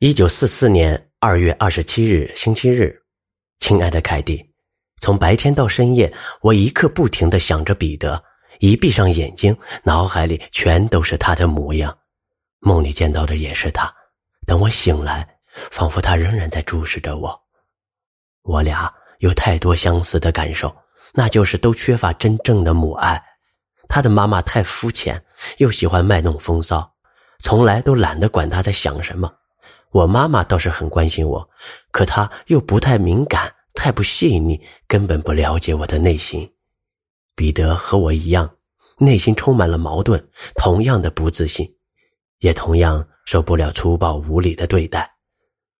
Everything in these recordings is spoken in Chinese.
一九四四年二月二十七日，星期日，亲爱的凯蒂，从白天到深夜，我一刻不停的想着彼得。一闭上眼睛，脑海里全都是他的模样，梦里见到的也是他。等我醒来，仿佛他仍然在注视着我。我俩有太多相似的感受，那就是都缺乏真正的母爱。他的妈妈太肤浅，又喜欢卖弄风骚，从来都懒得管他在想什么。我妈妈倒是很关心我，可她又不太敏感，太不细腻，根本不了解我的内心。彼得和我一样，内心充满了矛盾，同样的不自信，也同样受不了粗暴无理的对待。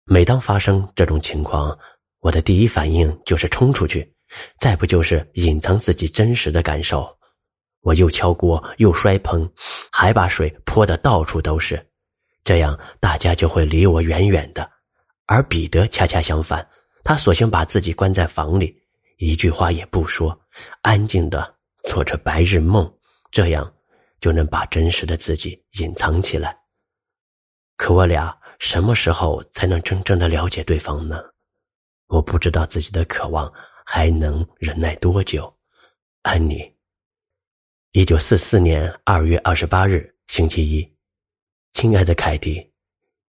每当发生这种情况，我的第一反应就是冲出去，再不就是隐藏自己真实的感受。我又敲锅又摔盆，还把水泼得到处都是。这样，大家就会离我远远的，而彼得恰恰相反，他索性把自己关在房里，一句话也不说，安静的做着白日梦，这样就能把真实的自己隐藏起来。可我俩什么时候才能真正的了解对方呢？我不知道自己的渴望还能忍耐多久。安妮，一九四四年二月二十八日，星期一。亲爱的凯蒂，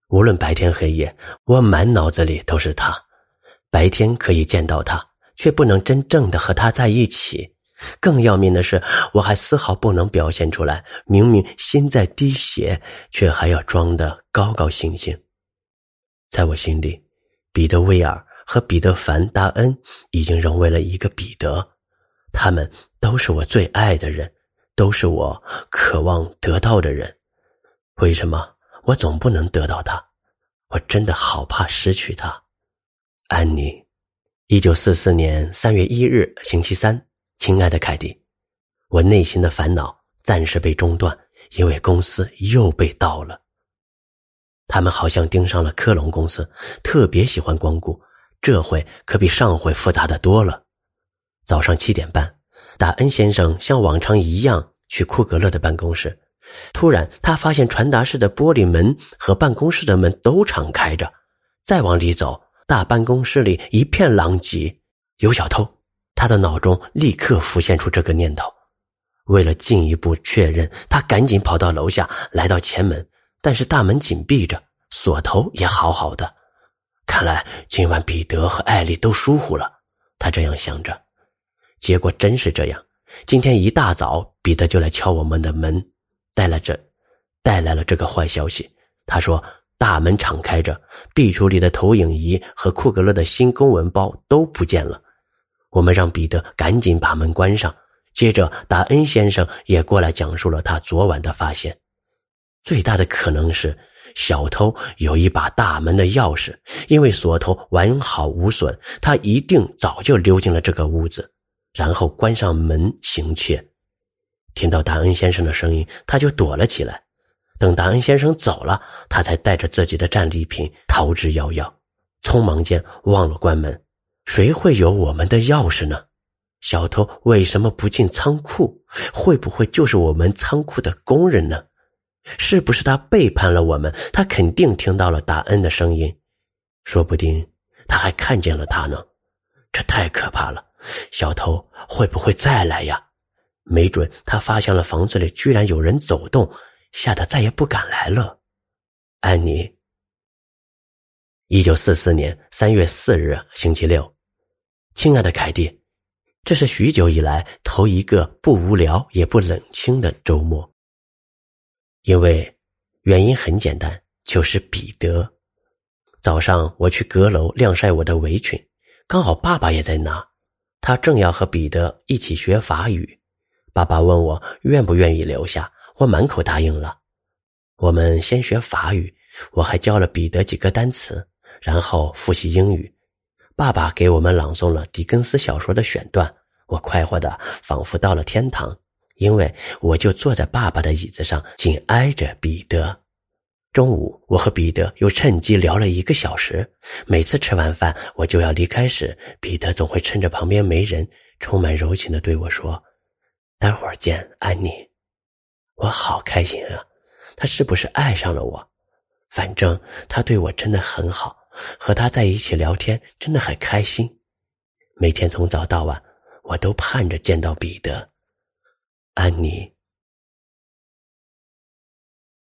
无论白天黑夜，我满脑子里都是他。白天可以见到他，却不能真正的和他在一起。更要命的是，我还丝毫不能表现出来。明明心在滴血，却还要装得高高兴兴。在我心里，彼得·威尔和彼得·凡·达恩已经融为了一个彼得。他们都是我最爱的人，都是我渴望得到的人。为什么我总不能得到他？我真的好怕失去他。安妮，一九四四年三月一日，星期三。亲爱的凯蒂，我内心的烦恼暂时被中断，因为公司又被盗了。他们好像盯上了科隆公司，特别喜欢光顾。这回可比上回复杂的多了。早上七点半，达恩先生像往常一样去库格勒的办公室。突然，他发现传达室的玻璃门和办公室的门都敞开着。再往里走，大办公室里一片狼藉，有小偷。他的脑中立刻浮现出这个念头。为了进一步确认，他赶紧跑到楼下，来到前门，但是大门紧闭着，锁头也好好的。看来今晚彼得和艾丽都疏忽了。他这样想着。结果真是这样。今天一大早，彼得就来敲我们的门。带来这，带来了这个坏消息。他说：“大门敞开着，壁橱里的投影仪和库格勒的新公文包都不见了。”我们让彼得赶紧把门关上。接着，达恩先生也过来讲述了他昨晚的发现。最大的可能是小偷有一把大门的钥匙，因为锁头完好无损，他一定早就溜进了这个屋子，然后关上门行窃。听到达恩先生的声音，他就躲了起来。等达恩先生走了，他才带着自己的战利品逃之夭夭。匆忙间忘了关门，谁会有我们的钥匙呢？小偷为什么不进仓库？会不会就是我们仓库的工人呢？是不是他背叛了我们？他肯定听到了达恩的声音，说不定他还看见了他呢。这太可怕了！小偷会不会再来呀？没准他发现了房子里居然有人走动，吓得再也不敢来了。安妮，一九四四年三月四日，星期六，亲爱的凯蒂，这是许久以来头一个不无聊也不冷清的周末。因为原因很简单，就是彼得。早上我去阁楼晾晒我的围裙，刚好爸爸也在那，他正要和彼得一起学法语。爸爸问我愿不愿意留下，我满口答应了。我们先学法语，我还教了彼得几个单词，然后复习英语。爸爸给我们朗诵了狄更斯小说的选段，我快活的仿佛到了天堂，因为我就坐在爸爸的椅子上，紧挨着彼得。中午，我和彼得又趁机聊了一个小时。每次吃完饭，我就要离开时，彼得总会趁着旁边没人，充满柔情的对我说。待会儿见，安妮。我好开心啊！他是不是爱上了我？反正他对我真的很好，和他在一起聊天真的很开心。每天从早到晚，我都盼着见到彼得。安妮